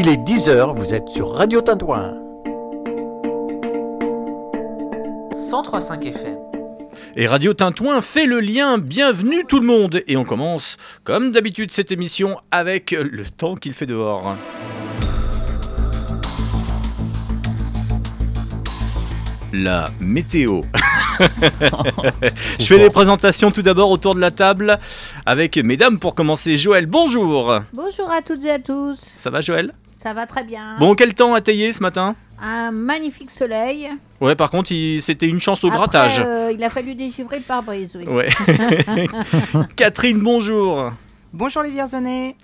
Il est 10h, vous êtes sur Radio Tintouin. 103.5 FM. Et Radio Tintouin fait le lien. Bienvenue tout le monde. Et on commence, comme d'habitude, cette émission avec le temps qu'il fait dehors. La météo. Je fais les présentations tout d'abord autour de la table avec mesdames pour commencer. Joël, bonjour. Bonjour à toutes et à tous. Ça va Joël? Ça va très bien. Bon, quel temps a taillé ce matin? Un magnifique soleil. Ouais, par contre, il- c'était une chance au Après, grattage. euh, il a fallu dégivrer le pare-brise, oui. Ouais. Catherine, bonjour. Bonjour les Vierzonais.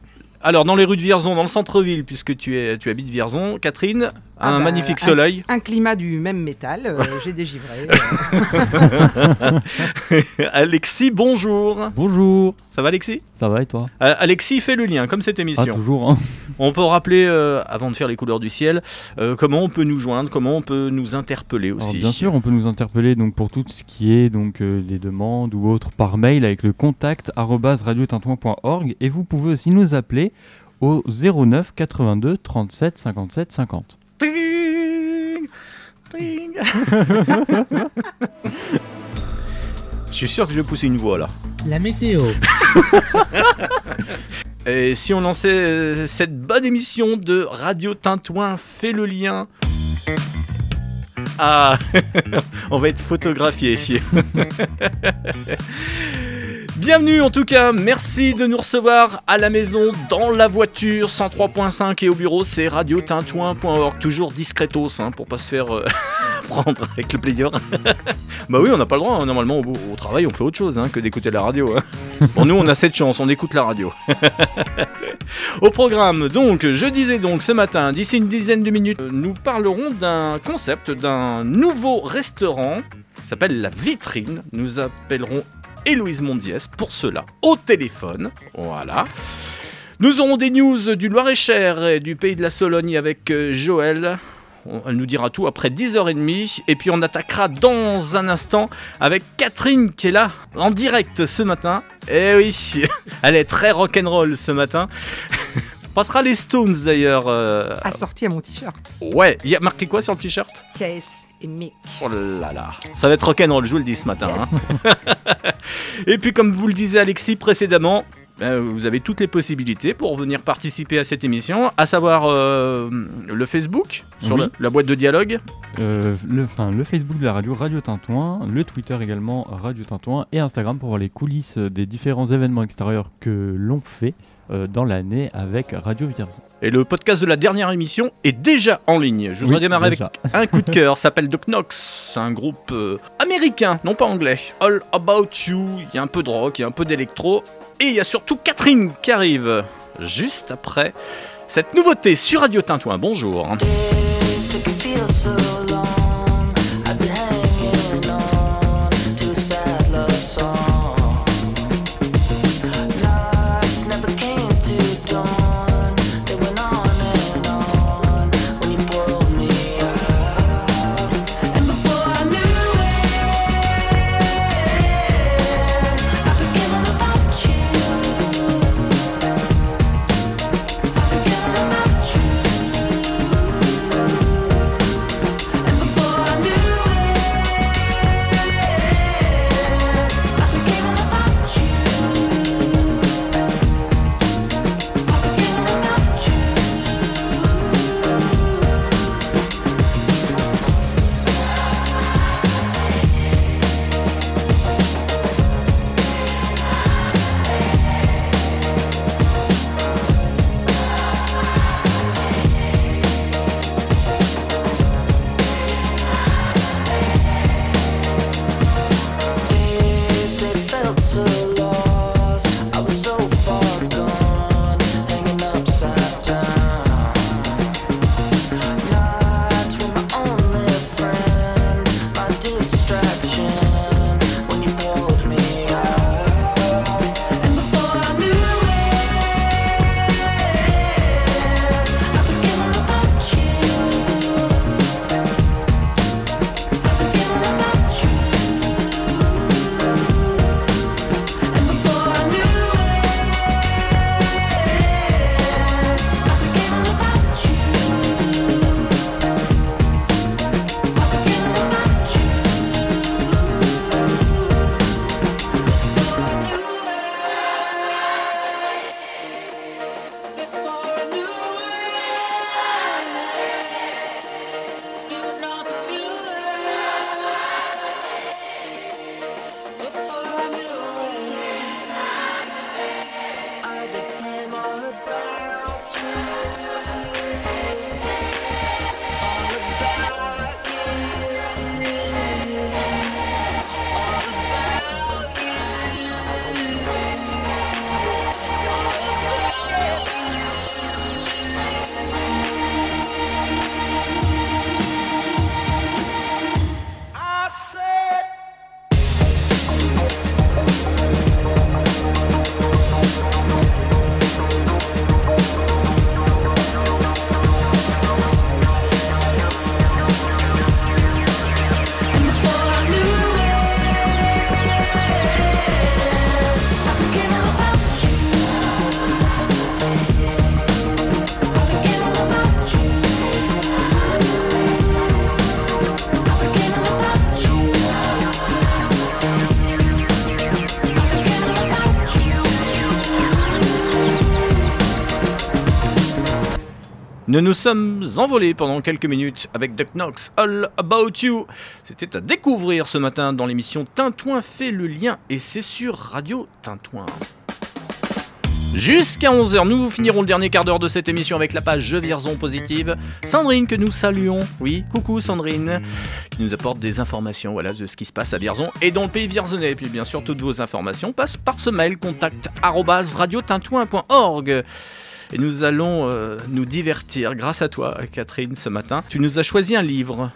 Alors, dans les rues de Vierzon, dans le centre-ville, puisque tu, es, tu habites Vierzon, Catherine, Ah un bah, magnifique un- soleil. Un climat du même métal, euh, j'ai dégivré. Alexis, bonjour. Bonjour, Ça va, Alexis? Ça va et toi? Euh, Alexis fait le lien, comme cette Ah, émission. toujours. hein. on peut rappeler, euh, avant de faire les couleurs du ciel, euh, comment on peut nous joindre, comment on peut nous interpeller Alors, aussi. bien sûr, on peut nous interpeller donc pour tout ce qui est donc les demandes ou autres par mail avec le contact radiotintouin.org et vous pouvez aussi nous appeler au 09 82 37 57 50. Ting Ting Je suis sûr que je vais pousser une voix là. La météo. Et si on lançait euh, cette bonne émission de Radio Tintouin fait le lien. Ah, on va être photographié ici. Bienvenue en tout cas, merci de nous recevoir à la maison, dans la voiture, 103.5 et au bureau, c'est radiotintouin.org, toujours discretos hein, pour pas se faire euh, prendre avec le player. bah oui, on n'a pas le droit, hein. normalement au, au travail on fait autre chose hein, que d'écouter la radio. hein. Bon, nous on a cette chance, on écoute la radio. Au programme, donc, je disais donc ce matin, d'ici une dizaine de minutes, nous parlerons d'un concept, d'un nouveau restaurant, qui s'appelle La Vitrine. Nous appellerons Héloïse Mondiès pour cela au téléphone. Voilà. Nous aurons des news du Loir-et-Cher et du pays de la Sologne avec euh, Joël. Elle nous dira tout après 10h30. Et puis on attaquera dans un instant avec Catherine qui est là en direct ce matin. Eh oui, elle est très rock'n'roll ce matin. On passera les Stones d'ailleurs. euh, Assorti à mon t-shirt. Ouais, il y a marqué quoi sur le t-shirt? KS et Mick. Oh là là, ça va être rock'n'roll, je vous le dis ce matin. hein. Et puis comme vous le disait Alexis précédemment, euh, vous avez toutes les possibilités pour venir participer à cette émission, à savoir euh, le Facebook, sur Oui. la, la boîte de dialogue. Euh, le, enfin, le Facebook de la radio Radio Tintouin, le Twitter également Radio Tintouin et Instagram pour voir les coulisses des différents événements extérieurs que l'on fait euh, dans l'année avec Radio Vierzon. Et le podcast de la dernière émission est déjà en ligne. Je voudrais Oui, démarrer déjà. avec un coup de cœur, s'appelle The Knox, c'est un groupe euh, américain, non pas anglais. All About You, il y a un peu de rock, il y a un peu d'électro, et il y a surtout Catherine qui arrive juste après cette nouveauté sur Radio Tintouin. Bonjour. Nous nous sommes envolés pendant quelques minutes avec Duck Knox, All About You. C'était à découvrir ce matin dans l'émission Tintouin fait le lien et c'est sur Radio Tintouin. Jusqu'à 11h, nous finirons le dernier quart d'heure de cette émission avec la page Je Vierzon Positive. Sandrine que nous saluons, oui, coucou Sandrine, qui nous apporte des informations voilà, de ce qui se passe à Vierzon et dans le pays vierzonais. Et puis bien sûr, toutes vos informations passent par ce mail contact radiotintouin.org. Et nous allons euh, nous divertir grâce à toi, Catherine, ce matin. Tu nous as choisi un livre.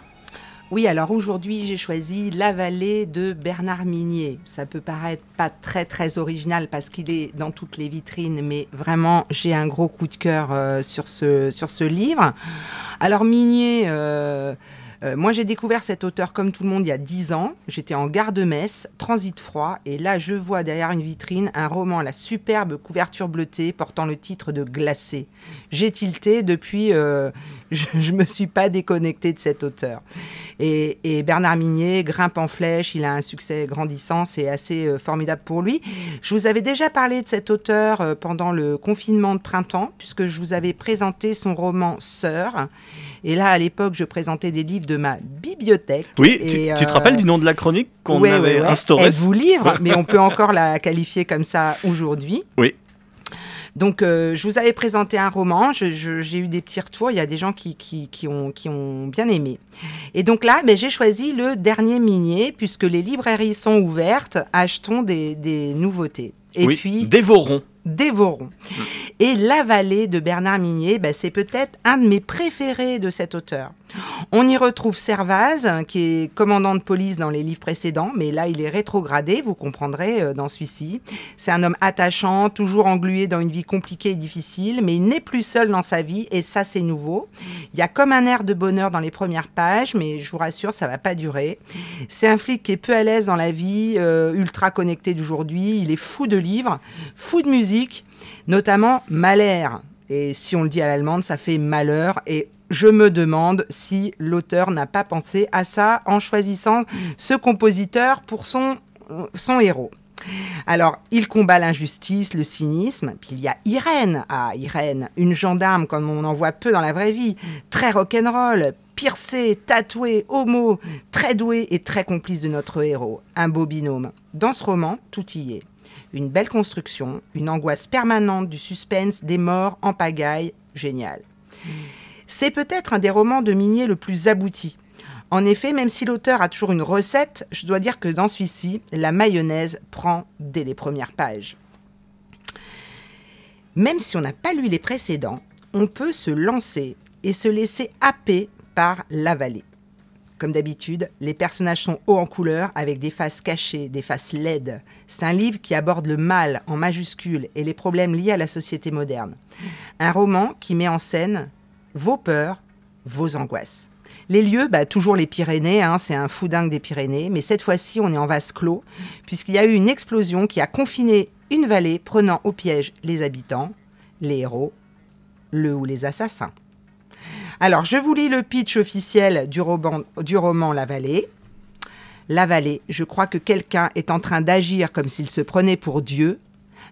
Oui, alors aujourd'hui, j'ai choisi La vallée de Bernard Minier. Ça peut paraître pas très très original parce qu'il est dans toutes les vitrines, mais vraiment, j'ai un gros coup de cœur euh, sur, ce, sur ce livre. Alors Minier, euh, euh, moi j'ai découvert cet auteur comme tout le monde il y a 10 ans. J'étais en gare de Metz, transit froid, et là je vois derrière une vitrine un roman à la superbe couverture bleutée portant le titre de Glacé. J'ai tilté depuis, euh, je, je me suis pas déconnecté de cet auteur. Et, et Bernard Minier grimpe en flèche, il a un succès grandissant, c'est assez euh, formidable pour lui. Je vous avais déjà parlé de cet auteur pendant le confinement de printemps, puisque je vous avais présenté son roman Sœur. Et là, à l'époque, je présentais des livres de ma bibliothèque. Oui, tu, te euh, rappelles du nom de la chronique qu'on ouais, avait ouais, ouais. instaurée Elle vous livre, mais on peut encore la qualifier comme ça aujourd'hui. Oui. Donc, euh, je vous avais présenté un roman, j'ai eu des petits retours, il y a des gens qui, qui, qui ont, qui ont bien aimé. Et donc là, ben, j'ai choisi le dernier minier, puisque les librairies sont ouvertes, achetons des, des nouveautés. Et oui, puis, dévorons. dévorons. Et La vallée de Bernard Minier, ben, c'est peut-être un de mes préférés de cet auteur. On y retrouve Servaz, qui est commandant de police dans les livres précédents, mais là il est rétrogradé, vous comprendrez euh, dans celui-ci. C'est un homme attachant, toujours englué dans une vie compliquée et difficile, mais il n'est plus seul dans sa vie, et ça c'est nouveau. Il y a comme un air de bonheur dans les premières pages, mais je vous rassure, ça va pas durer. C'est un flic qui est peu à l'aise dans la vie, euh, ultra connecté d'aujourd'hui, il est fou de livres, fou de musique, notamment Mahler. Et si on le dit à l'allemande, ça fait malheur. Et je me demande si l'auteur n'a pas pensé à ça en choisissant ce compositeur pour son, son héros. Alors, il combat l'injustice, le cynisme. Puis il y a Irène. Ah, Irène, une gendarme comme on en voit peu dans la vraie vie. Très rock'n'roll, piercée, tatouée, homo, très douée et très complice de notre héros. Un beau binôme. Dans ce roman, tout y est. Une belle construction, une angoisse permanente du suspense, des morts en pagaille. Génial. C'est peut-être un des romans de Minier le plus abouti. En effet, même si l'auteur a toujours une recette, je dois dire que dans celui-ci, la mayonnaise prend dès les premières pages. Même si on n'a pas lu les précédents, on peut se lancer et se laisser happer par la vallée. Comme d'habitude, les personnages sont hauts en couleur avec des faces cachées, des faces laides. C'est un livre qui aborde le mal en majuscule et les problèmes liés à la société moderne. Un roman qui met en scène vos peurs, vos angoisses. Les lieux, bah, toujours les Pyrénées, hein, c'est un fou dingue des Pyrénées, mais cette fois-ci on est en vase clos, puisqu'il y a eu une explosion qui a confiné une vallée prenant au piège les habitants, les héros, le ou les assassins. Alors, je vous lis le pitch officiel du roman, La Vallée. La Vallée, je crois que quelqu'un est en train d'agir comme s'il se prenait pour Dieu.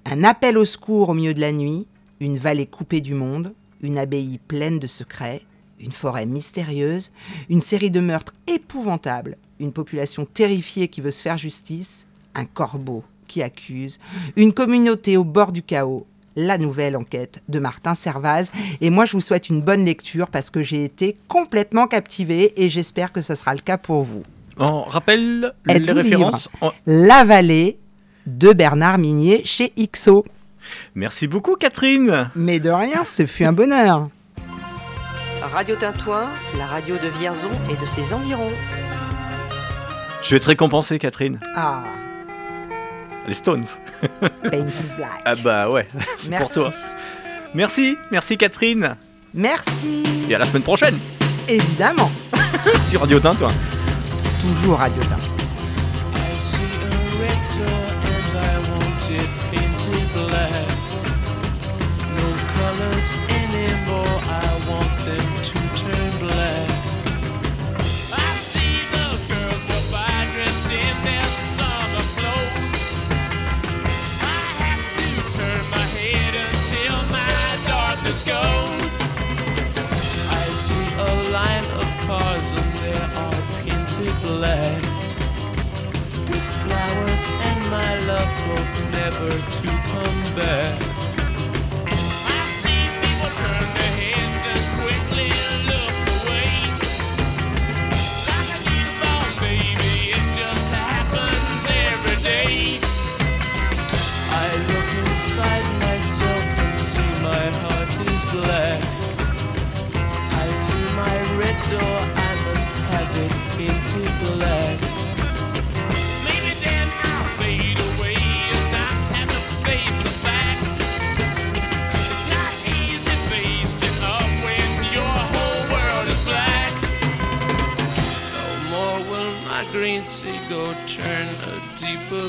Un appel au secours au milieu de la nuit, une vallée coupée du monde, une abbaye pleine de secrets, une forêt mystérieuse, une série de meurtres épouvantables, une population terrifiée qui veut se faire justice, un corbeau qui accuse, une communauté au bord du chaos, la nouvelle enquête de Martin Servaz. Et moi, je vous souhaite une bonne lecture parce que j'ai été complètement captivée et j'espère que ce sera le cas pour vous. On rappelle les références. La vallée de Bernard Minier chez XO. Merci beaucoup, Catherine. Mais de rien, ce fut un bonheur. Radio Tintouin, la radio de Vierzon et de ses environs. Je vais te récompenser, Catherine. Ah, Les Stones. Painted Black. Ah bah ouais, c'est pour Merci. toi. Merci, merci Catherine. Merci. Et à la semaine prochaine Évidemment, sur Radio Tintoin. toujours Radio. Never to come back.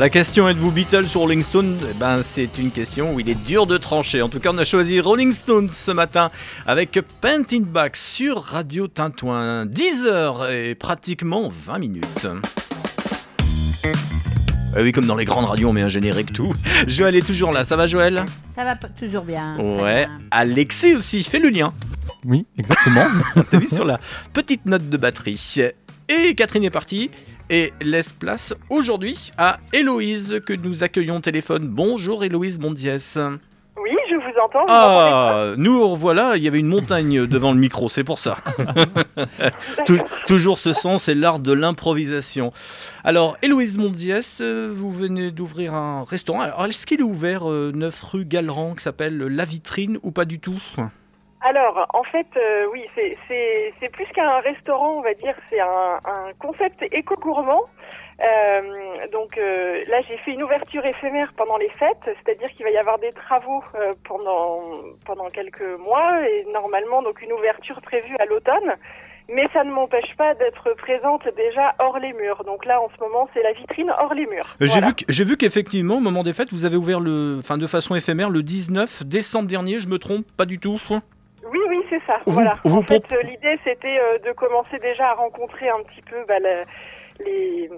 La question êtes-vous Beatles ou Rolling Stone? Eh ben, c'est une question où il est dur de trancher. En tout cas, on a choisi Rolling Stone ce matin avec Painting Back sur Radio Tintouin. 10 heures et pratiquement 20 minutes. Eh oui, comme dans les grandes radios, on met un générique tout. Joël est toujours là. Ça va, Joël? Ça va toujours bien. Ouais. bien. Alexis aussi, fais le lien. Oui, exactement. T'as vu sur la petite note de batterie. Et Catherine est partie et laisse place aujourd'hui à Héloïse que nous accueillons au téléphone. Bonjour Héloïse Mondiès. Oui, je vous entends. vous Ah, nous revoilà, il y avait une montagne devant le micro, c'est pour ça. Tou- toujours ce son, c'est l'art de l'improvisation. Alors, Héloïse Mondiès, euh, vous venez d'ouvrir un restaurant. Alors, est-ce qu'il est ouvert euh, 9 rue Galran qui s'appelle La Vitrine ou pas du tout? Alors, en fait, euh, oui, c'est- plus qu'un restaurant, on va dire, c'est un, un concept éco-gourmand. Euh, donc euh, là, j'ai fait une ouverture éphémère pendant les fêtes, c'est-à-dire qu'il va y avoir des travaux euh, pendant, pendant quelques mois et normalement donc une ouverture prévue à l'automne. Mais ça ne m'empêche pas d'être présente déjà hors les murs. Donc là, en ce moment, c'est la vitrine hors les murs. Euh, J'ai Voilà. vu, que- j'ai vu qu'effectivement, au moment des fêtes, vous avez ouvert le, enfin, de façon éphémère le 19 décembre dernier, je me trompe pas du tout? Oui, oui, c'est ça. Vous- voilà. vous en fait, l'idée, c'était euh, de commencer déjà à rencontrer un petit peu bah, la- les,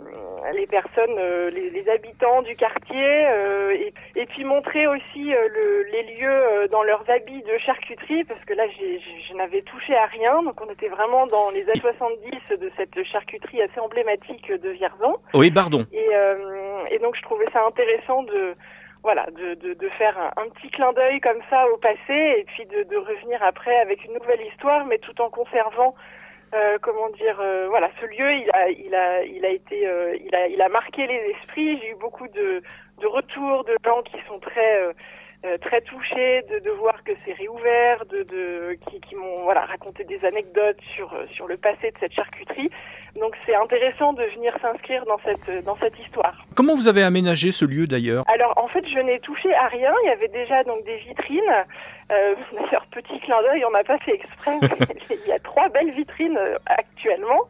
les personnes, euh, les, les habitants du quartier, euh, et, et puis montrer aussi euh, le- les lieux euh, dans leurs habits de charcuterie, parce que là, j'ai- j'ai- je n'avais touché à rien. Donc, on était vraiment dans les années 70 de cette charcuterie assez emblématique de Vierzon. Oui, pardon. Et, euh, et donc je trouvais ça intéressant de voilà de, de, de faire un, petit clin d'œil comme ça au passé et puis de, de revenir après avec une nouvelle histoire, mais tout en conservant euh, comment dire euh, voilà ce lieu il a il a il a été euh, il a il a marqué les esprits. J'ai eu beaucoup de de retours de gens qui sont très euh, euh, très touchés de, de voir que c'est réouvert, de, de qui, qui m'ont voilà raconté des anecdotes sur euh, sur le passé de cette charcuterie. Donc c'est intéressant de venir s'inscrire dans cette dans cette histoire. Comment vous avez aménagé ce lieu d'ailleurs? Alors en fait, je n'ai touché à rien. Il y avait déjà donc des vitrines. Euh, D'ailleurs, petit clin d'œil, on n'a pas fait exprès. Il y a trois belles vitrines euh, actuellement.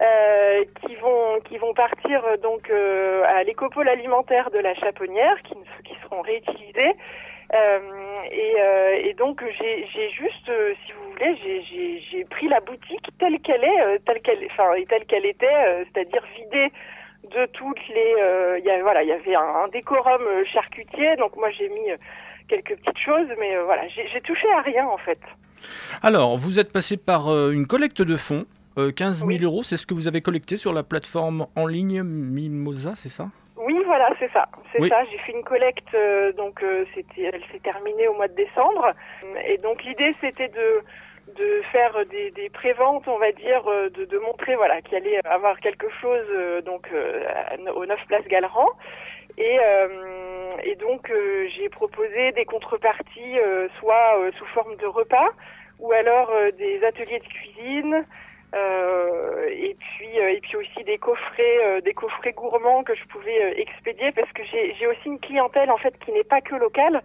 Euh, qui vont qui vont partir euh, donc euh, à l'écopole alimentaire de la Chaponnière, qui, qui seront réutilisées. Euh, et, donc j'ai juste, si vous voulez, j'ai- pris la boutique telle qu'elle est, telle qu'elle, enfin telle qu'elle était, c'est-à-dire vidée de toutes les, il y a, voilà, il y avait un, décorum charcutier, donc moi j'ai mis quelques petites choses, mais voilà, j'ai touché à rien en fait. Alors, vous êtes passé par une collecte de fonds. Euh, 15 000 Oui. euros, c'est ce que vous avez collecté sur la plateforme en ligne Mimosa, c'est ça? Oui, voilà, c'est ça. C'est Oui. ça. J'ai fait une collecte, euh, donc euh, c'était, elle s'est terminée au mois de décembre. Et donc l'idée, c'était de de faire des, des préventes, on va dire, euh, de, de montrer voilà qu'il allait avoir quelque chose euh, donc euh, à- au 9 Place Galeran. Et, euh, et donc euh, j'ai proposé des contreparties, euh, soit euh, sous forme de repas, ou alors euh, des ateliers de cuisine, euh, et puis euh, et puis aussi des coffrets euh, des coffrets gourmands que je pouvais euh, expédier parce que j'ai j'ai aussi une clientèle en fait qui n'est pas que locale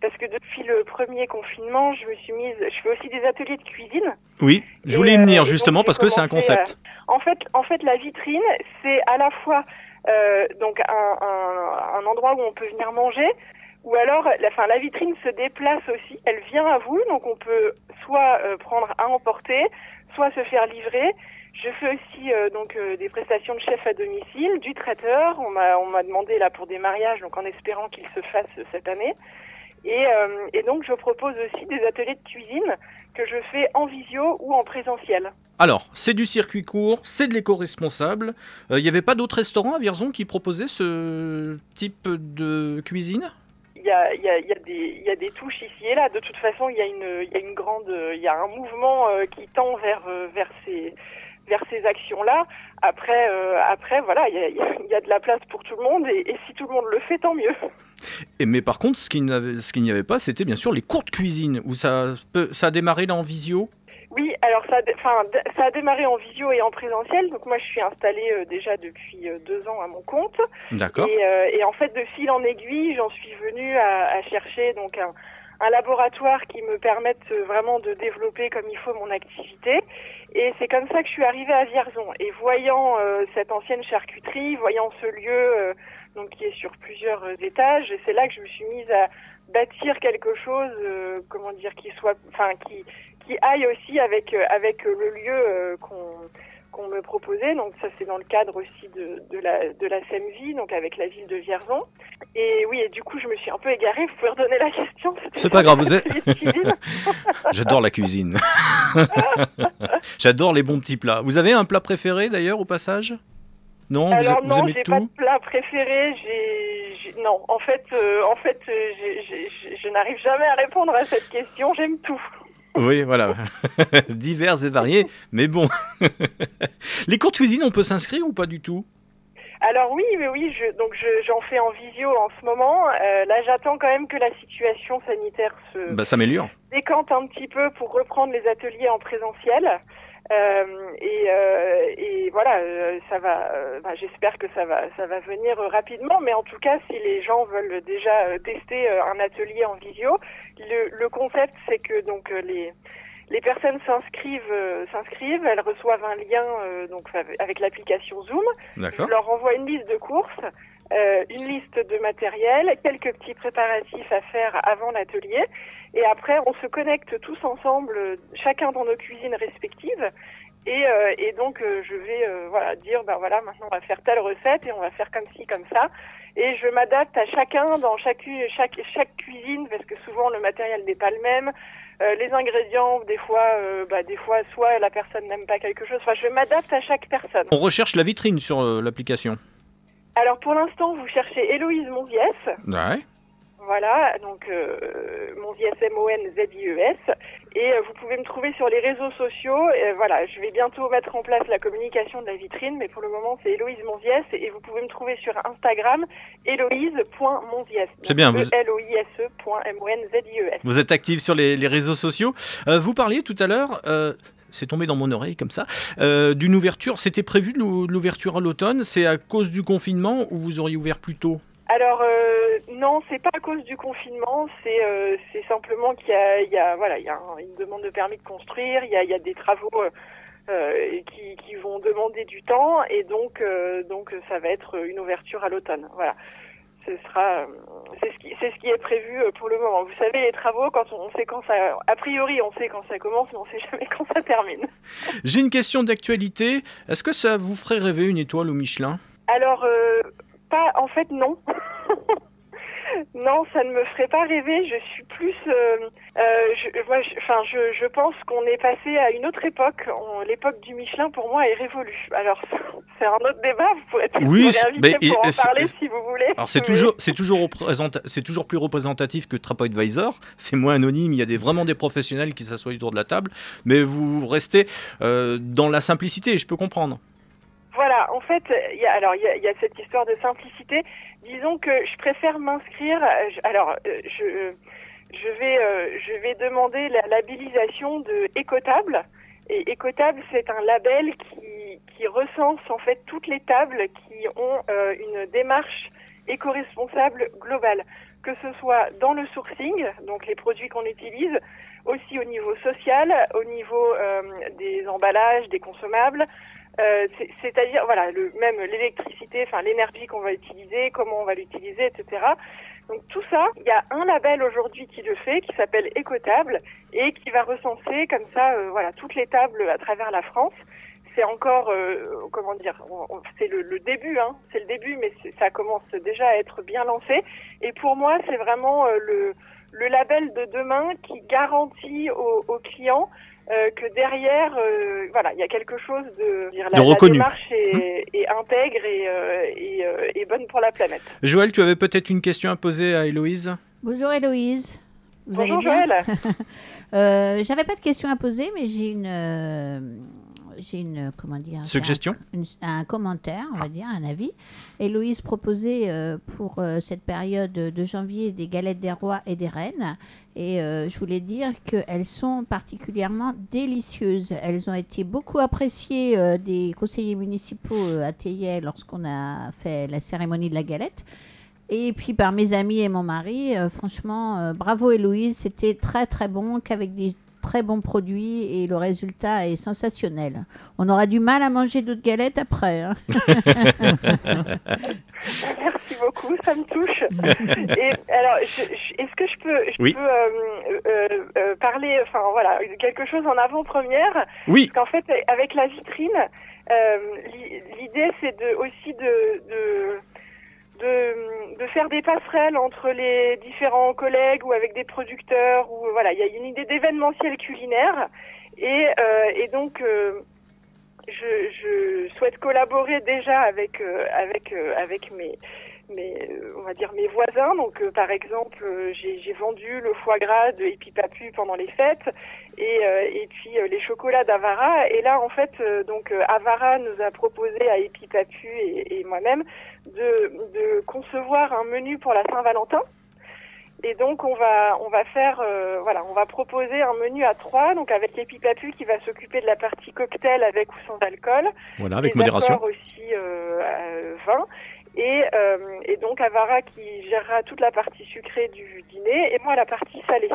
parce que depuis le premier confinement je me suis mise je fais aussi des ateliers de cuisine Oui, je voulais y euh, venir justement parce que c'est un concept. euh, en fait, en fait, la vitrine, c'est à la fois euh, donc un, un, un endroit où on peut venir manger, ou alors, la, enfin, la vitrine se déplace aussi. Elle vient à vous, donc on peut soit euh, prendre à emporter, soit se faire livrer. Je fais aussi euh, donc euh, des prestations de chef à domicile, du traiteur. On m'a on m'a demandé là pour des mariages, donc en espérant qu'ils se fassent cette année. Et, euh, et donc je propose aussi des ateliers de cuisine que je fais en visio ou en présentiel. Alors, c'est du circuit court, c'est de l'éco-responsable. Il n'y avait pas d'autres restaurants à Vierzon qui proposaient ce type de cuisine? Il y a, des- touches ici et là. De toute façon, il y a grande, il y a un mouvement euh, qui tend vers, euh, ces, actions-là. Après, euh, après, voilà, il y a, de la place pour tout le monde et, si tout le monde le fait, tant mieux. Mais par contre, ce qu'il n'y avait pas, c'était bien sûr les courtes cuisines, où ça, peut- ça a démarré là en visio. Oui, alors ça, enfin, ça a démarré en visio et en présentiel. Donc moi, je suis installée euh, déjà depuis euh, deux ans à mon compte. D'accord. Et, euh, et en fait, de fil en aiguille, j'en suis venue à, à chercher donc un, un laboratoire qui me permette euh, vraiment de développer comme il faut mon activité. Et c'est comme ça que je suis arrivée à Vierzon. Et voyant euh, cette ancienne charcuterie, voyant ce lieu euh, donc qui est sur plusieurs étages, c'est là que je me suis mise à bâtir quelque chose, euh, comment dire, qui soit, enfin, qui qui aille aussi avec euh, avec euh, le lieu euh, qu'on qu'on me proposait. Donc ça c'est dans le cadre aussi de, de la de la SEMVI, donc avec la ville de Vierzon. Et oui, et du coup je me suis un peu égarée. Vous pouvez redonner la question C'est pas grave, vous êtes-. J'adore la cuisine. J'adore les bons petits plats. Vous avez un plat préféré d'ailleurs au passage? Non, Alors vous non, j'ai pas de plat préféré. J'ai non, en fait, euh, en fait, je n'arrive jamais à répondre à cette question. J'aime tout. Oui, voilà. Divers et variés, mais bon. les courtes cuisines, on peut s'inscrire ou pas du tout? Alors oui, mais oui, je, donc je- j'en fais en visio en ce moment. Euh, là, j'attends quand même que la situation sanitaire se Bah, s'améliore. décante un petit peu pour reprendre les ateliers en présentiel. Euh, et, euh, et voilà, euh, ça va. euh, bah, J'espère que ça va, ça va venir rapidement. Mais en tout cas, si les gens veulent déjà tester un atelier en visio, le, le concept c'est que donc les les personnes s'inscrivent, s'inscrivent, elles reçoivent un lien donc avec l'application Zoom. Je leur envoie une liste de courses, euh, une liste de matériel, quelques petits préparatifs à faire avant l'atelier. Et après, on se connecte tous ensemble, chacun dans nos cuisines respectives. Et, euh, donc, euh, je vais dire, ben voilà, maintenant on va faire telle recette et on va faire comme ci, comme ça. Et je m'adapte à chacun dans chaque, cuisine parce que souvent le matériel n'est pas le même. Les ingrédients, des fois, bah, des fois, soit la personne n'aime pas quelque chose. Enfin, je m'adapte à chaque personne. On recherche la vitrine sur l'application. Alors pour l'instant, vous cherchez Héloïse Monviès. Ouais. Voilà, donc euh, Monzies M-O-N-Z-I-E-S. Et euh, vous pouvez me trouver sur les réseaux sociaux. Et, voilà, je vais bientôt mettre en place la communication de la vitrine, mais pour le moment, c'est Héloïse Monzies. Et vous pouvez me trouver sur Instagram, héloïse.monzies. C'est bien, vous- L-O-I-S-E.M-O-N-Z-I-E-S. Vous êtes active sur les, les réseaux sociaux. Euh, vous parliez tout à l'heure, euh, c'est tombé dans mon oreille comme ça, euh, d'une ouverture. C'était prévu l'ouverture à l'automne? C'est à cause du confinement ou vous auriez ouvert plus tôt? Alors euh, non, c'est pas à cause du confinement, c'est euh, simplement qu'il y a, voilà, il y a un- une demande de permis de construire, il y a, des travaux euh, qui, qui vont demander du temps et donc donc ça va être une ouverture à l'automne. Voilà. Ce sera, euh, c'est ce qui, c'est ce qui est prévu euh, pour le moment. Vous savez, les travaux, quand on, on sait quand ça, a priori, on sait quand ça commence, mais on sait jamais quand ça termine. J'ai une question d'actualité. Est-ce que ça vous ferait rêver une étoile au Michelin? Alors, euh, pas, en fait, non. non, ça ne me ferait pas rêver. Je suis plus, euh, euh, je, moi, je- enfin, je, je pense qu'on est passé à une autre époque. L'époque du Michelin, pour moi, est révolue. Alors, c'est un autre débat. Vous pourrez être Oui, pour en parler si vous voulez. Alors c'est Mais- toujours, c'est toujours, représenta- c'est toujours plus représentatif que TripAdvisor. C'est moins anonyme. Il y a des, vraiment des professionnels qui s'assoient autour de la table, mais vous restez euh, dans la simplicité. Je peux comprendre. Voilà, en fait, il y a, alors il y a, il y a cette histoire de simplicité. Disons que je préfère m'inscrire. euh, Alors, euh, je, je vais, euh, je vais demander la labellisation de Écotable. Et Écotable, c'est un label qui, recense en fait toutes les tables qui ont une démarche éco-responsable globale, que ce soit dans le sourcing, donc les produits qu'on utilise, aussi au niveau social, au niveau des emballages, des consommables. Euh, c'est- C'est-à-dire, voilà, le, même l'électricité, enfin l'énergie qu'on va utiliser, comment on va l'utiliser, etc. Donc tout ça, il y a un label aujourd'hui qui le fait, qui s'appelle Écotable, et qui va recenser comme ça, euh, voilà, toutes les tables à travers la France. C'est encore, euh, comment dire, c'est le, le début, hein, c'est le début, mais ça commence déjà à être bien lancé. Et pour moi, c'est vraiment euh, le, le label de demain qui garantit aux, aux clients euh, que derrière, euh, voilà, il y a quelque chose de, dire, la, De la reconnu. démarche est, est intègre et, euh, et, euh, et bonne pour la planète. Joël, tu avais peut-être une question à poser à Héloïse? Bonjour Héloïse. Vous Bonjour allez bien? Joël. Euh, J'avais pas de questions à poser, mais j'ai une, euh, j'ai une, comment dire, Suggestion un, une- un commentaire, on va dire, un avis. Héloïse proposait euh, pour euh, cette période de janvier des galettes des rois et des reines. Et euh, je voulais dire qu'elles sont particulièrement délicieuses. Elles ont été beaucoup appréciées euh, des conseillers municipaux euh, à Théier lorsqu'on a fait la cérémonie de la galette. Et puis par mes amis et mon mari, euh, franchement, euh, bravo Héloïse, c'était très très bon, qu'avec des très bons produits et le résultat est sensationnel. On aura du mal à manger d'autres galettes après. hein. Merci beaucoup, ça me touche. Et alors, est-ce que je peux, je Oui. peux euh, euh, euh, parler, enfin voilà, de quelque chose en avant-première? Oui. Parce qu'en fait, avec la vitrine, euh, l'i- l'idée c'est de aussi de, de de, de faire des passerelles entre les différents collègues ou avec des producteurs ou voilà, il y a une idée d'événementiel culinaire. Et, euh, et donc euh, je, je souhaite collaborer déjà avec euh, avec euh, avec mes mes on va dire mes voisins donc euh, par exemple euh, j'ai j'ai vendu le foie gras de Epipapu pendant les fêtes et euh, et puis euh, les chocolats d'Avara et là en fait euh, donc euh, Avara nous a proposé à Epipapu et, et moi-même de de concevoir un menu pour la Saint-Valentin et donc on va on va faire euh, voilà on va proposer un menu à trois donc avec l'Epipapu qui va s'occuper de la partie cocktail avec ou sans alcool Voilà, avec modération. aussi euh, euh, vin. Et, euh, et donc Avara qui gérera toute la partie sucrée du dîner et moi la partie salée.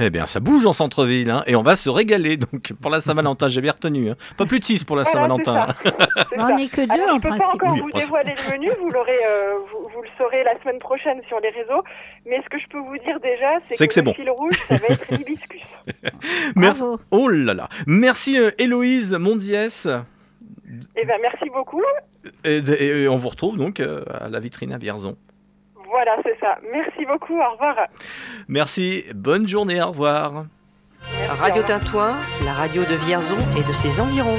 Eh bien, ça bouge en centre-ville, hein, et on va se régaler. Donc, pour la Saint-Valentin, j'ai bien retenu. hein. Pas plus de 6 pour la Voilà, Saint-Valentin. Mais on n'est que deux Alors, en je peux pas encore Oui, vous dévoiler le menu, vous l'aurez, euh, vous, vous le saurez la semaine prochaine sur les réseaux. Mais ce que je peux vous dire déjà, c'est C'est que, que c'est le bon. fil rouge, ça va être l'hibiscus. Merci. Bravo. Oh là là. Merci euh, Héloïse Mondiès. Eh ben merci beaucoup. Et, et on vous retrouve donc euh, à la vitrine à Vierzon. Voilà, c'est ça. Merci beaucoup. Au revoir. Merci, bonne journée, au revoir. Merci, au Radio revoir. Tintoin, la radio de Vierzon et de ses environs.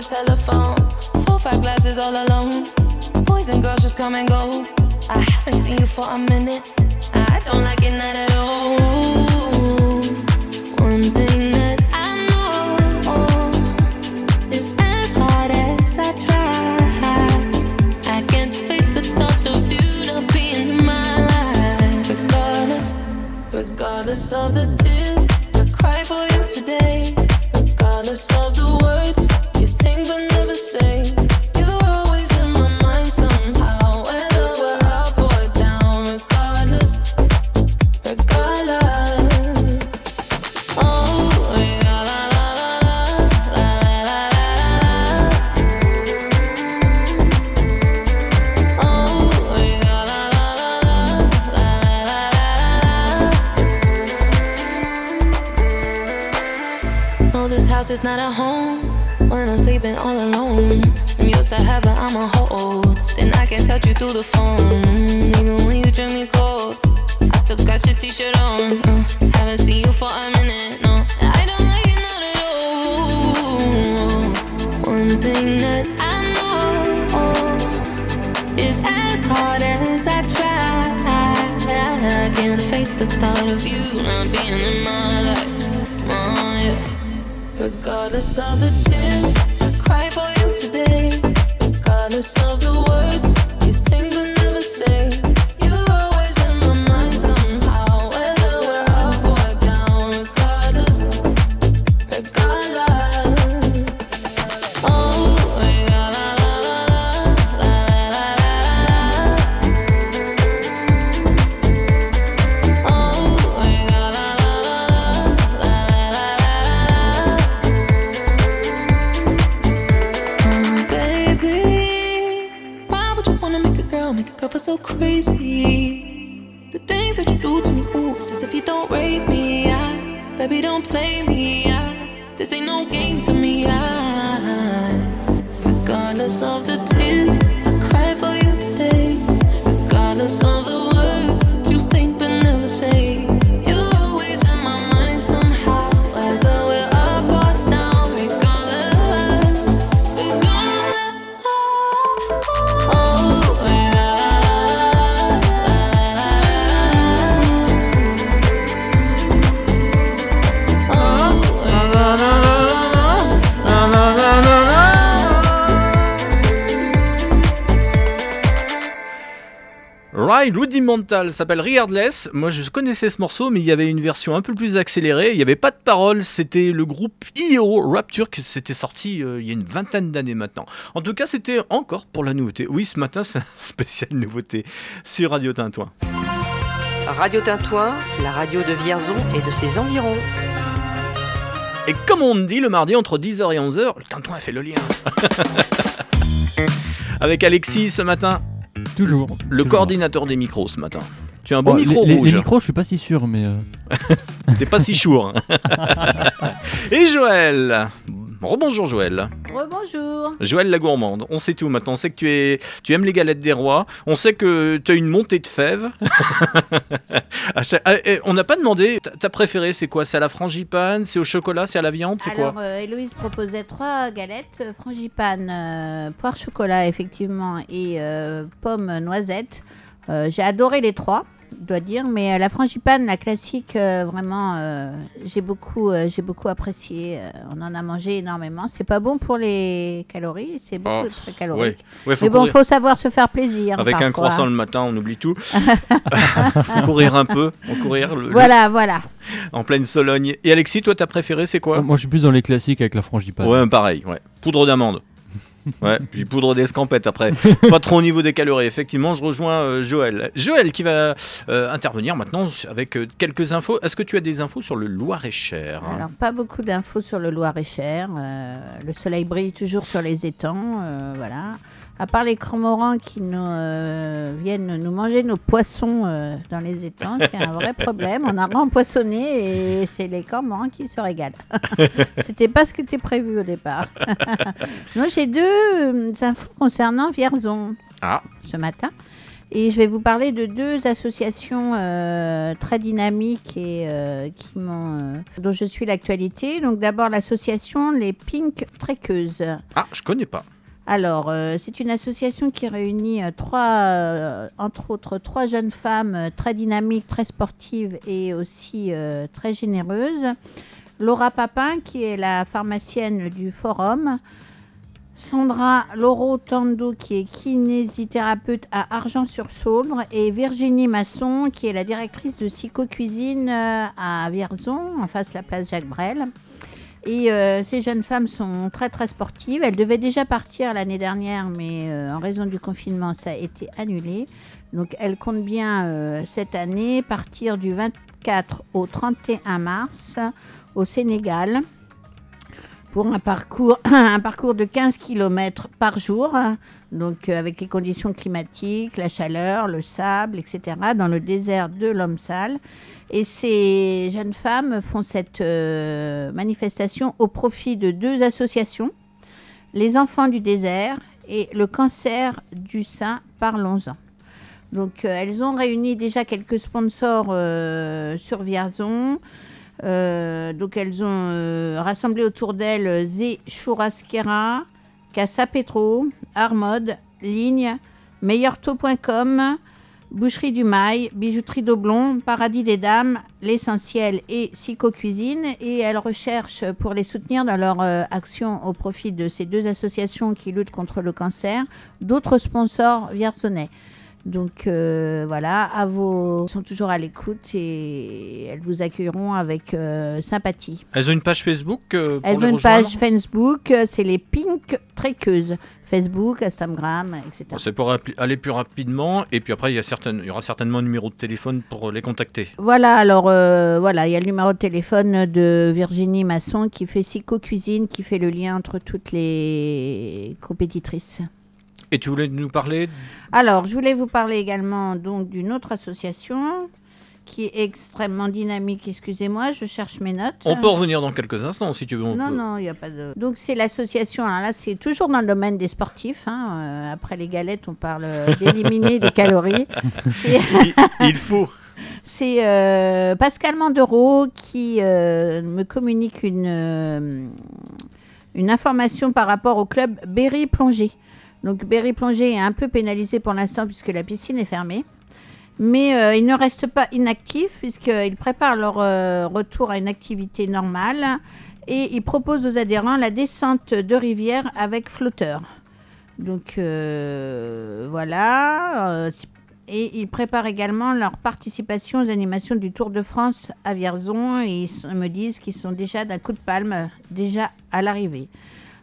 The telephone. Four, five glasses all alone. Boys and girls just come and go. I haven't seen you for a minute. I don't like it not at all. One thing that I know is as hard as I try, I can't face the thought of you not being in my life. Regardless, regardless of the is not a home when I'm sleeping all alone. I'm used to heaven, I'm a hold. Then I can touch you through the phone. Even when you drink me cold, I still got your t shirt on. Uh, haven't seen you for a minute, no. I don't like it not at all. One thing that I know is as hard as I try. I can't face the thought of you not being in my life. Regardless of the tears I cry for you today, regardless of the Ride Rudimental s'appelle Regardless. Moi, je connaissais ce morceau, mais il y avait une version un peu plus accélérée. Il n'y avait pas de paroles. C'était le groupe EO Rapture qui s'était sorti euh, il y a une vingtaine d'années maintenant. En tout cas, c'était encore pour la nouveauté. Oui, ce matin, c'est un spécial nouveauté sur Radio Tintouin. Radio Tintouin, la radio de Vierzon et de ses environs. Et comme on me dit le mardi entre 10h et 11h, le Tintouin fait le lien. Avec Alexis ce matin, Toujours. le toujours. coordinateur des micros ce matin. Tu as un bon Bon, micro les, les- rouge. les micros, je suis pas si sûr, mais. euh, T'es pas si chour. Et Joël Rebonjour Joël. Rebonjour. Joël la gourmande. On sait tout maintenant. On sait que tu, es, tu aimes les galettes des rois. On sait que tu as une montée de fèves. Chaque- Ah, et on n'a pas demandé. Ta- préférée, c'est quoi? C'est à la frangipane? C'est au chocolat? C'est à la viande? C'est quoi? Alors, euh, Héloïse proposait trois galettes euh, frangipane, euh, poire chocolat, effectivement, et euh, pomme noisette. J'ai adoré les trois, dois dire, mais euh, la frangipane, la classique, euh, vraiment, euh, j'ai beaucoup, euh, j'ai beaucoup apprécié. Euh, on en a mangé énormément. C'est pas bon pour les calories, c'est beaucoup Oh, très calorique. Ouais, faut mais bon, courir. faut savoir se faire plaisir. Avec un croissant le matin, on oublie tout. faut courir un peu. On courir le- le- Voilà, voilà. en pleine Sologne. Et Alexis, toi, ta préférée, c'est quoi? Moi, je suis plus dans les classiques avec la frangipane. Ouais, pareil, ouais. Poudre d'amande. Ouais, puis poudre d'escampette après. Pas trop au niveau des calories. Effectivement, je rejoins euh, Joël. Joël qui va euh, intervenir maintenant avec euh, quelques infos. Est-ce que tu as des infos sur le Loir-et-Cher hein? Alors, pas beaucoup d'infos sur le Loir-et-Cher. Le soleil brille toujours sur les étangs. voilà. À part les cormorans qui nous euh, viennent nous manger nos poissons euh, dans les étangs, c'est un vrai problème. On a rempoissonné et c'est les cormorans qui se régalent. C'était pas ce qui était prévu au départ. Moi, j'ai deux euh, infos concernant Vierzon Ah. ce matin. Et je vais vous parler de deux associations euh, très dynamiques et euh, qui euh, dont je suis l'actualité. Donc d'abord l'association Les Pink Trekkeuses. Ah, je connais pas. Alors, euh, c'est une association qui réunit euh, trois, euh, entre autres, trois jeunes femmes très dynamiques, très sportives et aussi très généreuses. Laura Papin, qui est la pharmacienne du forum. Sandra Loro Tando, qui est kinésithérapeute à Argent-sur-Saulbre. Et Virginie Masson, qui est la directrice de psycho-cuisine euh, à Vierzon, en face de la place Jacques Brel. Et euh, ces jeunes femmes sont très très sportives. Elles devaient déjà partir l'année dernière, mais euh, en raison du confinement, ça a été annulé. Donc elles comptent bien euh, cette année partir du 24 au 31 mars au Sénégal pour un parcours, un parcours de 15 km par jour, donc euh, avec les conditions climatiques, la chaleur, le sable, etc., dans le désert de Lomsal. Et ces jeunes femmes font cette euh, manifestation au profit de deux associations, les enfants du désert et le cancer du sein, parlons-en. Donc euh, elles ont réuni déjà quelques sponsors sur Vierzon. Euh, donc elles ont euh, rassemblé autour d'elles Zé Chouraskera, Casa Petro, Armode, Ligne, meilleurtaux.com, Boucherie du Mail, Bijouterie d'Oblon, Paradis des Dames, L'Essentiel et Psycho Cuisine. Et elles recherchent pour les soutenir dans leur euh, action au profit de ces deux associations qui luttent contre le cancer, d'autres sponsors vierzonais. Donc euh, voilà, à vos... Elles sont toujours à l'écoute et elles vous accueilleront avec euh, sympathie. Elles ont une page Facebook euh, pour Elles les ont une rejoindre page Facebook, c'est les Pink Trekkeuses. Facebook, Instagram, etc. Bon, C'est pour aller plus rapidement. Et puis après, il y, a certaines- il y aura certainement un numéro de téléphone pour les contacter. Voilà, alors voilà, il y a le numéro de téléphone de Virginie Masson qui fait Psycho Cuisine, qui fait le lien entre toutes les compétitrices. Et tu voulais nous parler Alors, je voulais vous parler également donc d'une autre association qui est extrêmement dynamique. Excusez-moi, je cherche mes notes. On peut revenir dans quelques instants si tu veux. on Non, peut- non, il n'y a pas de. Donc, c'est l'association. Alors là, c'est toujours dans le domaine des sportifs. hein, euh, après les galettes, on parle euh, d'éliminer des calories. Il, il faut. C'est euh, Pascal Mandereau qui euh, me communique une, une information par rapport au club Berry Plongée. Donc Berry Plongée est un peu pénalisé pour l'instant puisque la piscine est fermée. Mais euh, ils ne restent pas inactifs puisqu'ils préparent leur euh, retour à une activité normale et ils proposent aux adhérents la descente de rivière avec flotteur. Donc euh, voilà. euh, et ils préparent également leur participation aux animations du Tour de France à Vierzon et ils me disent qu'ils sont déjà d'un coup de palme, déjà à l'arrivée.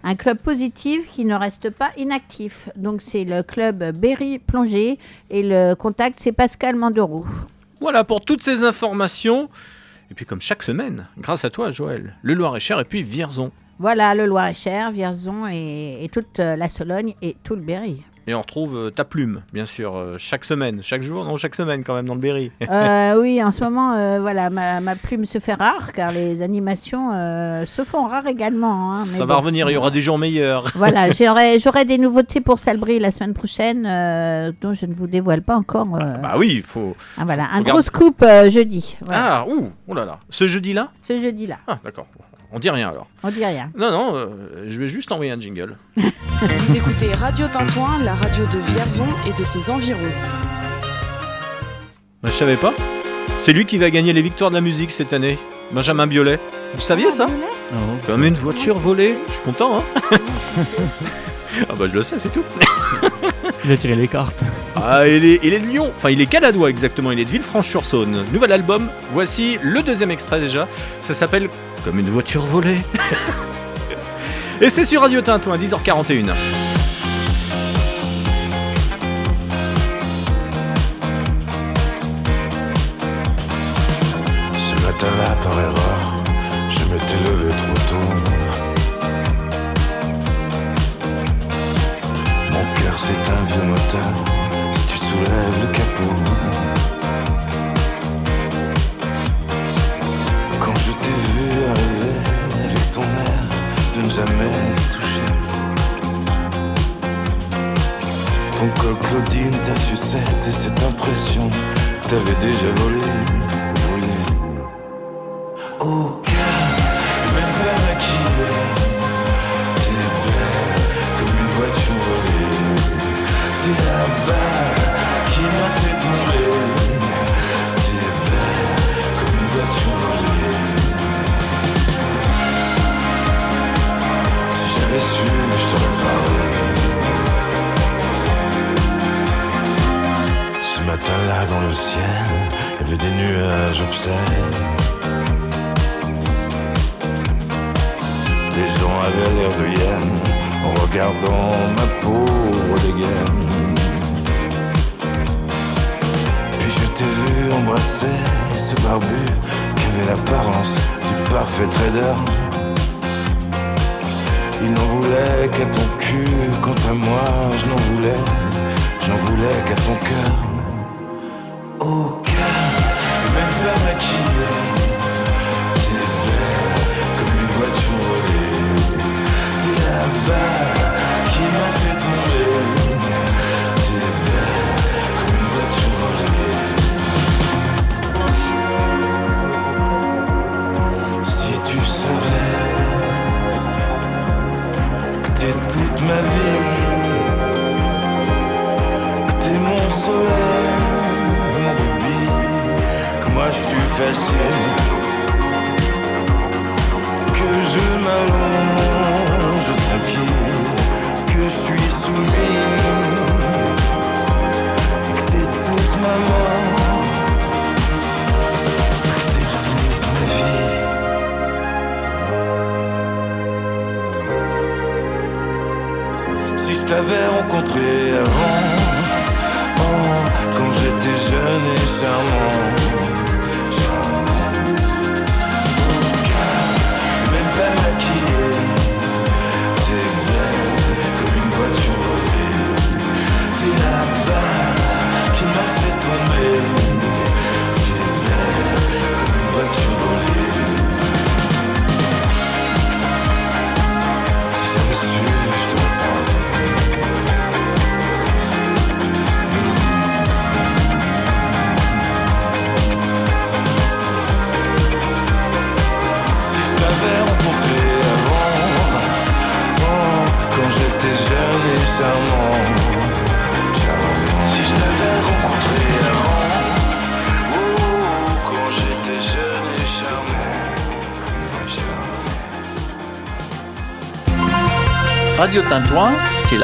Un club positif qui ne reste pas inactif. Donc c'est le club Berry Plongée et le contact c'est Pascal Mandereau. Voilà pour toutes ces informations. Et puis comme chaque semaine, grâce à toi Joël, le Loir-et-Cher et puis Vierzon. Voilà le Loir-et-Cher, Vierzon et, et toute la Sologne et tout le Berry. Et on retrouve euh, ta plume, bien sûr, euh, chaque semaine, chaque jour, non, chaque semaine quand même dans le Berry. Euh, oui, en ce moment, euh, voilà, ma, ma plume se fait rare car les animations euh, se font rares également. hein, mais Ça va bon. revenir, il y aura des jours meilleurs. Voilà, j'aurai j'aurai des nouveautés pour Salbris la semaine prochaine, dont je ne vous dévoile pas encore. euh, Bah oui, il faut. ah, voilà, un gros scoop jeudi. Voilà, Ah, ouh, oh là là. Ce jeudi-là? Ce jeudi-là. Ah, d'accord. On dit rien alors. On dit rien. Non, non, euh, je vais juste envoyer un jingle. Vous écoutez Radio Tintouin, la radio de Vierzon et de ses environs. Bah, je savais pas. C'est lui qui va gagner les victoires de la musique cette année. Benjamin Biolay. Vous saviez ça Ah non, Comme une voiture volée. Je suis content, hein Ah bah je le sais, c'est tout. Il a tiré les cartes. Ah, il est, il est de Lyon. Enfin, il est caladois exactement. Il est de Villefranche-sur-Saône. Nouvel album. Voici le deuxième extrait déjà. Ça s'appelle Comme une voiture volée. Et c'est sur Radio Tintouin, 10h41. Ce matin-là, par erreur, c'est un vieux moteur si tu soulèves le capot. Quand je t'ai vu arriver avec ton air de ne jamais se toucher. Ton col Claudine, ta sucette et cette impression t'avais déjà volé. là dans le ciel, il y avait des nuages obscènes. Les gens avaient l'air de hyènes en regardant ma pauvre dégaine. Puis je t'ai vu embrasser ce barbu qui avait l'apparence du parfait trader. Il n'en voulait qu'à ton cul, quant à moi, je n'en voulais, je n'en voulais qu'à ton cœur.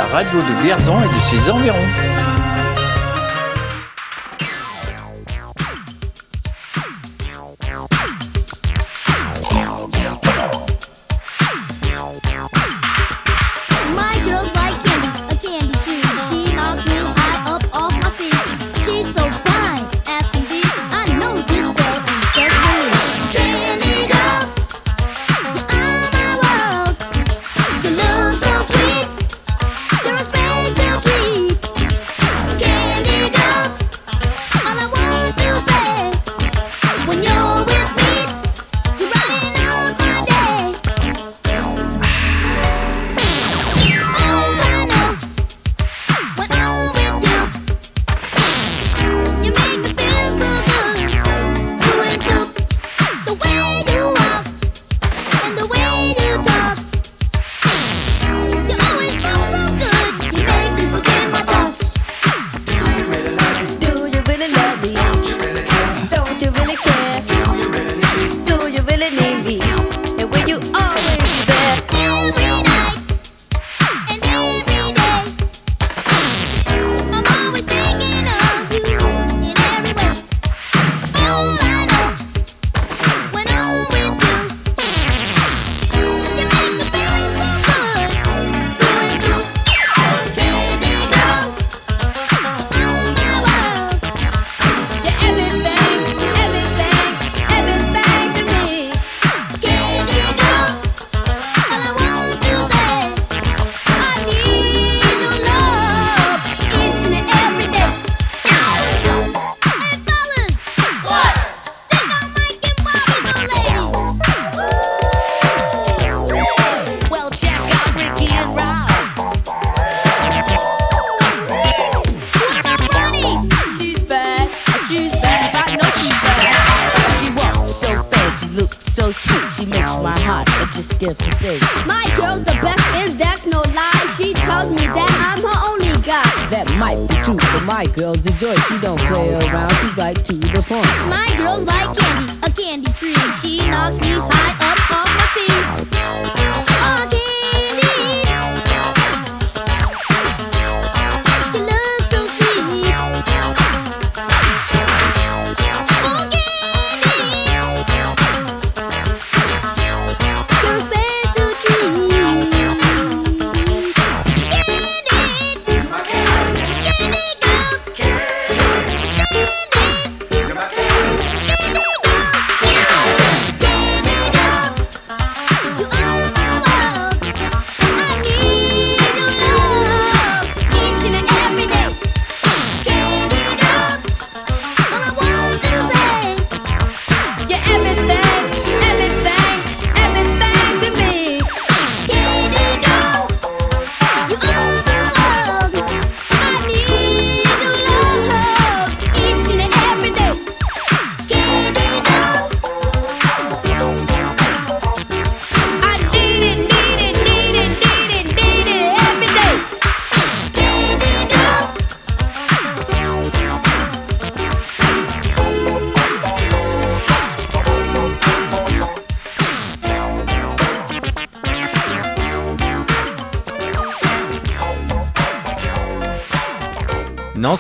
radio de Vierzon et de ses environs.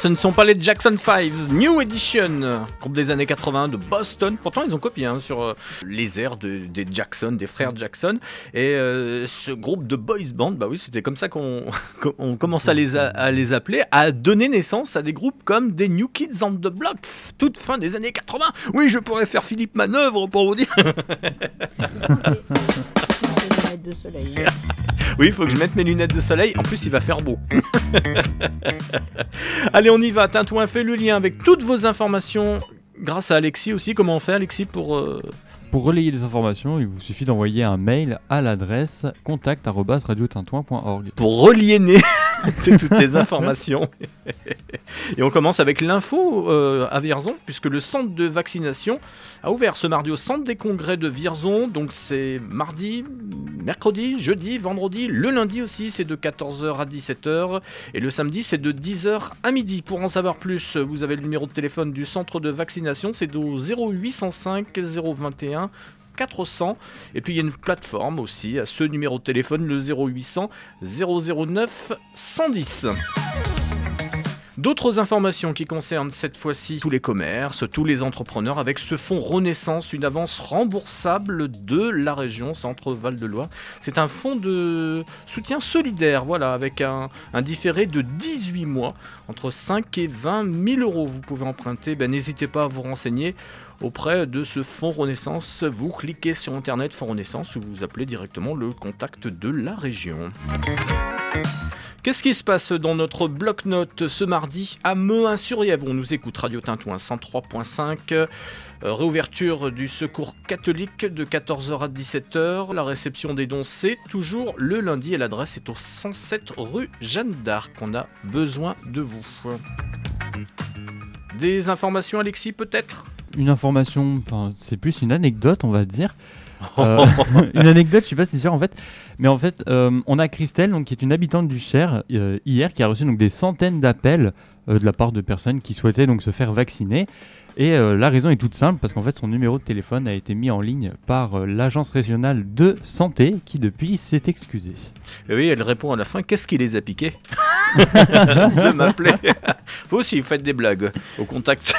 Ce ne sont pas les Jackson 5, New Edition, groupe des années 80 de Boston. Pourtant, ils ont copié hein, sur euh, les airs de- des Jackson, des frères Jackson. Et euh, ce groupe de boys band, bah oui, c'était comme ça qu'on qu'on commence à les appeler, a donné naissance à des groupes comme des New Kids on the Block, toute fin des années 80. Oui, je pourrais faire Philippe Manœuvre pour vous dire. lunettes de soleil. Oui, il faut que je mette mes lunettes de soleil. En plus, il va faire beau. Allez, on y va. Tintouin fait le lien avec toutes vos informations. Grâce à Alexis aussi. Comment on fait, Alexis, pour. euh, Pour relayer les informations, il vous suffit d'envoyer un mail à l'adresse contact@radiotintouin.org. pour relier c'est toutes les informations. Et on commence avec l'info euh, à Vierzon, puisque le centre de vaccination a ouvert ce mardi au centre des congrès de Vierzon. Donc c'est mardi, mercredi, jeudi, vendredi, le lundi aussi, c'est de 14h à 17h. Et le samedi, c'est de 10h à midi. Pour en savoir plus, vous avez le numéro de téléphone du centre de vaccination, c'est au 0805 021 400. Et puis il y a une plateforme aussi à ce numéro de téléphone, le 0800 009 110. D'autres informations qui concernent cette fois-ci tous les commerces, tous les entrepreneurs avec ce fonds Renaissance, une avance remboursable de la région Centre-Val de Loire. C'est un fonds de soutien solidaire, voilà, avec un, différé de 18 mois, entre 5 et 20 000 euros. Vous pouvez emprunter, ben, n'hésitez pas à vous renseigner auprès de ce fonds Renaissance. Vous cliquez sur internet fonds Renaissance ou vous appelez directement le contact de la région. Qu'est-ce qui se passe dans notre bloc-notes ce mardi à Mehun-sur-Yèvre On nous écoute Radio Tintouin 103.5. euh, réouverture du secours catholique de 14h à 17h. La réception des dons, c'est toujours le lundi et l'adresse est au 107 rue Jeanne d'Arc. On a besoin de vous. Des informations, Alexis, peut-être? Une information, enfin, c'est plus une anecdote, on va dire. Euh, une anecdote, je suis pas si sûr en fait. Mais en fait, euh, on a Christelle, donc, qui est une habitante du Cher, euh, hier, qui a reçu donc, des centaines d'appels euh, de la part de personnes qui souhaitaient donc, se faire vacciner. Et euh, la raison est toute simple, parce qu'en fait, son numéro de téléphone a été mis en ligne par euh, l'Agence régionale de santé, qui depuis s'est excusée. Et oui, elle répond à la fin Qu'est-ce qui les a piqués? De m'appeler. Vous aussi, vous faites des blagues au contact.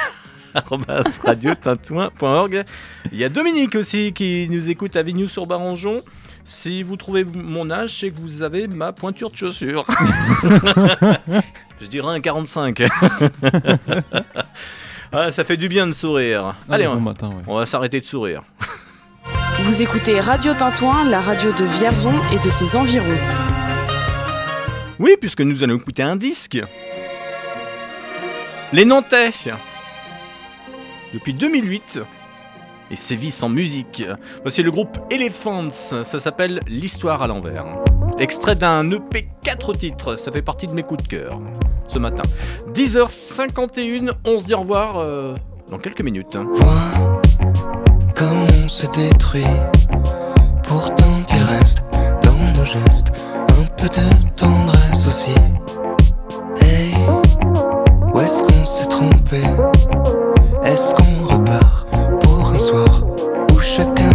radiotintouin.org. Il y a Dominique aussi qui nous écoute à Vignoux sur Barangeon. Si vous trouvez mon âge, c'est que vous avez ma pointure de chaussure. Je dirais un 45. ah, ça fait du bien de sourire. Ah, Allez, bon on, matin, ouais. on va s'arrêter de sourire. Vous écoutez Radio Tintouin, la radio de Vierzon et de ses environs. Oui, puisque nous allons écouter un disque. Les Nantais. Depuis 2008, ils sévissent en musique. Voici le groupe Elephants. Ça s'appelle L'histoire à l'envers. Extrait d'un EP 4 titres. Ça fait partie de mes coups de cœur ce matin. 10h51. On se dit au revoir euh, dans quelques minutes. Comme on se détruit Pourtant qu'il reste dans nos gestes un peu de tendresse aussi. Hey, où est-ce qu'on s'est trompé? Est-ce qu'on repart pour un soir où chacun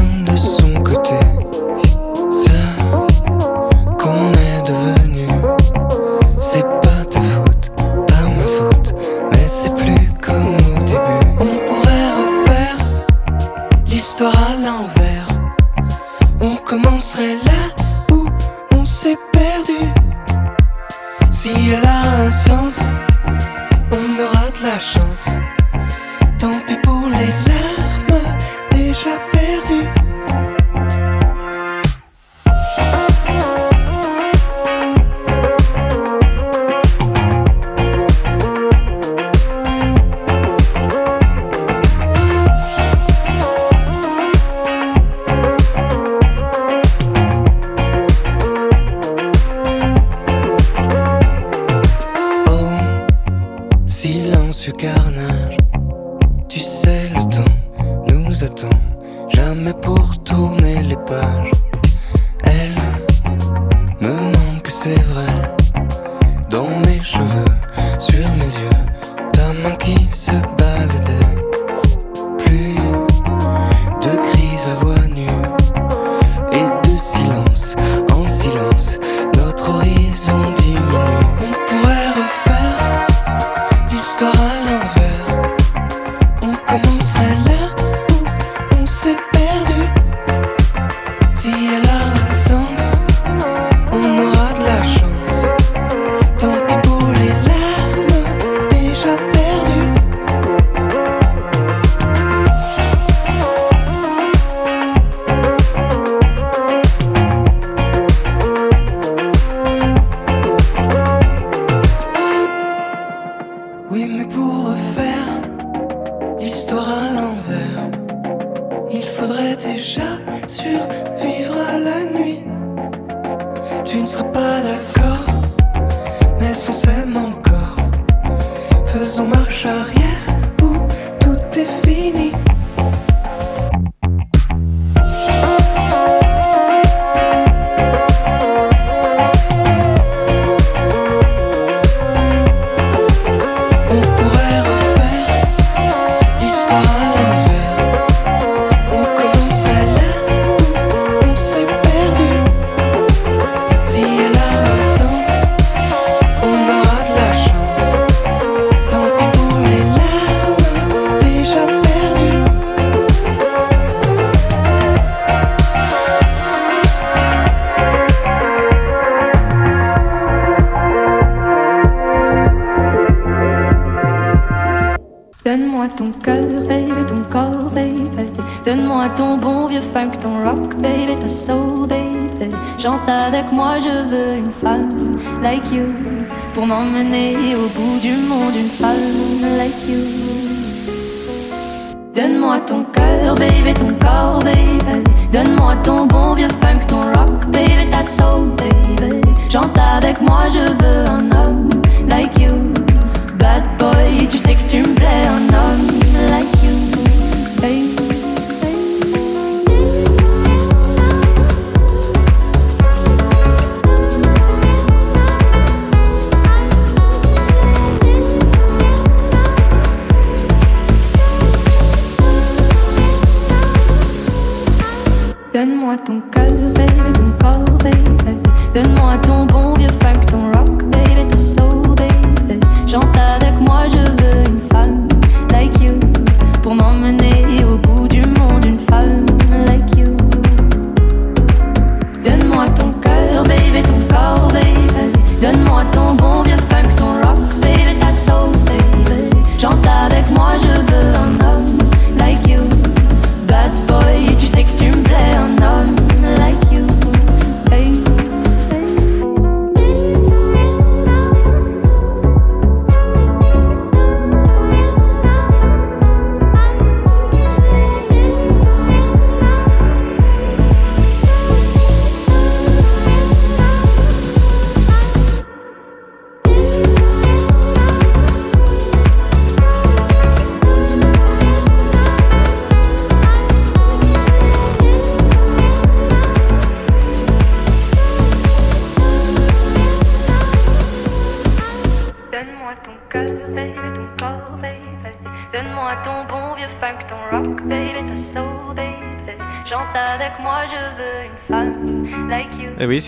on vient de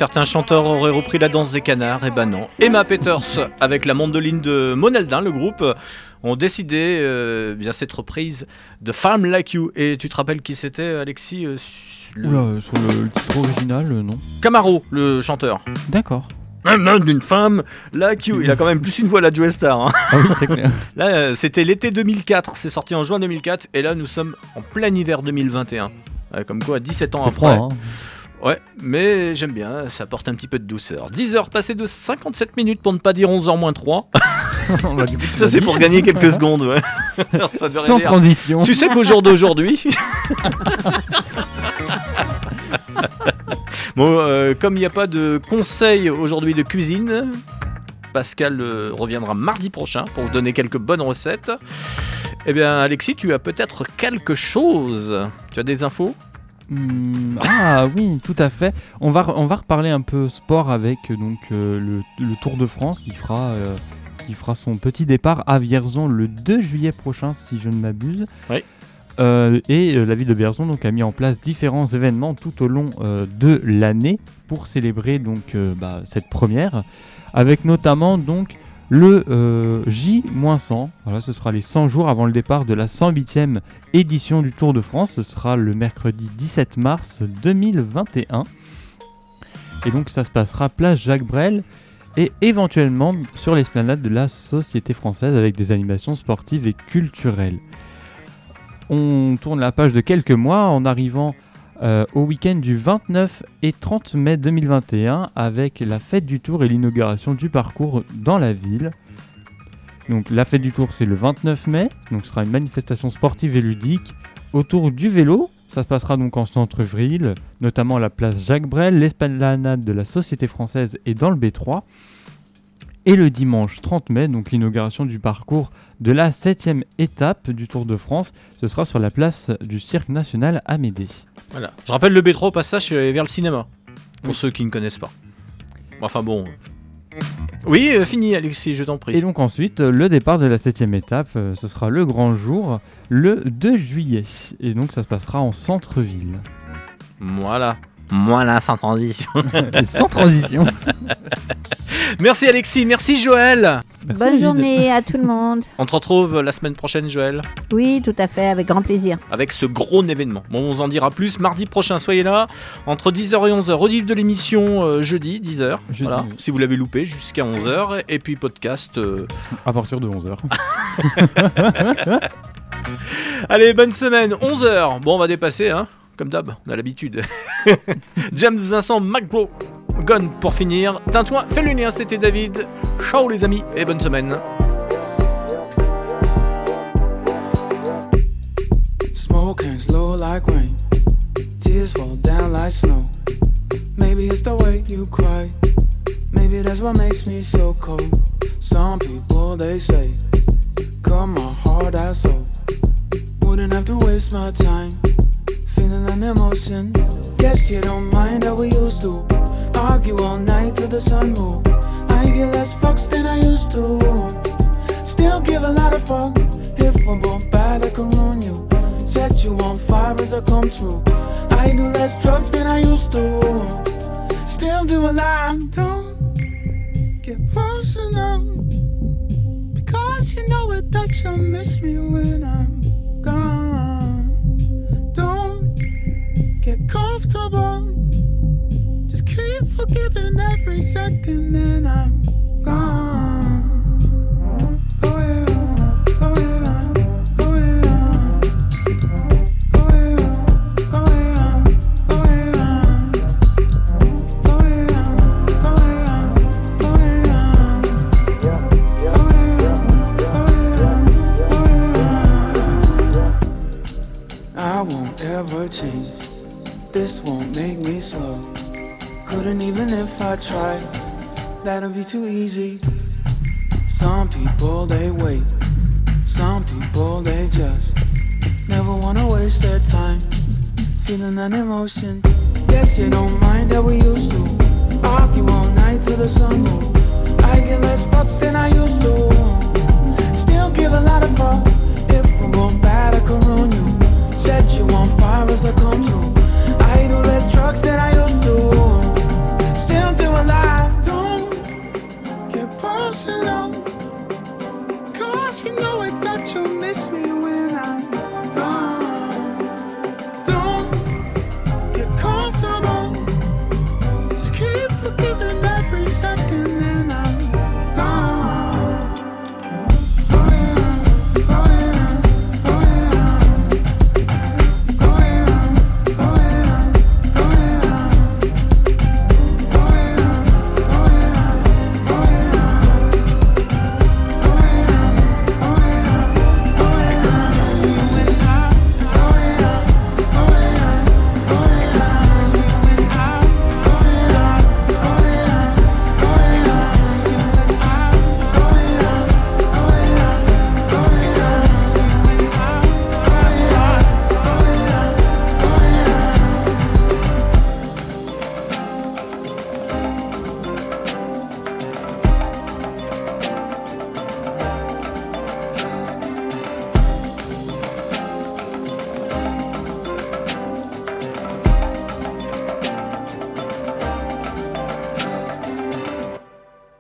certains chanteurs auraient repris la danse des canards, et ben non. Emma Peters, avec la mandoline de Moneldin, le groupe, ont décidé euh, bien cette reprise de Farm Like You. Et tu te rappelles qui c'était, Alexis euh, le- Oula, sur le, le titre original, euh, non. Camaro, le chanteur. D'accord. D'une femme like you. Il a quand même plus une voix la Joe Star. hein. Ah oui, c'est clair. Là, euh, c'était l'été 2004. C'est sorti en juin 2004. Et là, nous sommes en plein hiver 2021. Ouais, comme quoi, 17 ans après. froid, hein. Ouais, mais j'aime bien, ça apporte un petit peu de douceur. 10 heures passées de 57 minutes pour ne pas dire 11 h moins 3. Bah, du coup, tu ça, c'est pour gagner quelques secondes, ouais. Ça Sans transition. Tu sais qu'au jour d'aujourd'hui. bon, euh, comme il n'y a pas de conseil aujourd'hui de cuisine, Pascal euh, reviendra mardi prochain pour vous donner quelques bonnes recettes. Eh bien, Alexis, tu as peut-être quelque chose. Tu as des infos? Hmm, ah oui, tout à fait. On va, on va reparler un peu sport avec euh, donc euh, le, le Tour de France qui fera, euh, qui fera son petit départ à Vierzon le 2 juillet prochain, si je ne m'abuse. Oui. Euh, et euh, la ville de Vierzon donc, a mis en place différents événements tout au long euh, de l'année pour célébrer donc, bah, cette première, avec notamment donc le euh, J-100. Voilà, ce sera les 100 jours avant le départ de la 108e édition du Tour de France. Ce sera le mercredi 17 mars 2021. Et donc ça se passera place Jacques Brel et éventuellement sur l'esplanade de la Société française avec des animations sportives et culturelles. On tourne la page de quelques mois en arrivant euh, au week-end du 29 et 30 mai 2021 avec la fête du Tour et l'inauguration du parcours dans la ville. Donc la fête du Tour c'est le 29 mai, donc ce sera une manifestation sportive et ludique autour du vélo. Ça se passera donc en centre-ville, notamment à la place Jacques Brel, l'esplanade de la Société française et dans le B3. Et le dimanche 30 mai, donc l'inauguration du parcours de la 7ème étape du Tour de France, ce sera sur la place du Cirque National Amédée. Voilà. Je rappelle le B3 au passage c'est vers le cinéma. Pour ceux qui ne connaissent pas. Enfin bon. Oui, euh, fini Alexis, je t'en prie. Et donc ensuite, euh, le départ de la 7ème étape, euh, ce sera le grand jour, le 2 juillet. Et donc ça se passera en centre-ville. Voilà. Voilà, sans transition. Sans transition. merci Alexis, merci Joël. Bonne journée à tout le monde. On te retrouve la semaine prochaine Joël, Oui, tout à fait, avec grand plaisir. avec ce gros événement. Bon, on vous en dira plus mardi prochain, soyez là. Entre 10h et 11h, rediff de l'émission euh, jeudi, 10h. Jeudi, Voilà, oui. si vous l'avez loupé, jusqu'à 11h. Et puis podcast. euh, À partir de 11h. Allez, bonne semaine, 11h. Bon, on va dépasser, hein, comme d'hab, on a l'habitude. James Vincent McGraw, Gun pour finir. Tintouin, fais le lien, c'était David. Ciao les amis et bonne semaine. Smoke hangs low like rain. Tears fall down like snow. Maybe it's the way you cry. Maybe that's what makes me so cold. Some people they say, cut my heart out so. Wouldn't have to waste my time. Feeling an emotion. Guess you don't mind how we used to. Argue all night till the sun move. I get less fucks than I used to. Still give a lot of fuck. If I'm both bad, I can ruin you. Set you on fire as I come true. I do less drugs than I used to. Still do a lot. Don't get personal. Because you know it that you'll miss me when I'm gone get comfortable. Just keep forgiving every second, and I'm gone. Yeah, yeah. ever change. This won't make me slow. Couldn't even if I tried. That'd be too easy. Some people they wait. Some people they just never wanna waste their time. Feeling an emotion. Guess you don't mind that we used to argue all night till the sun move. I get less fucks than I used to. fall. If I'm going bad, I can ruin you. Set you on fire as I come through. Less drugs than I used to. Still doing lot.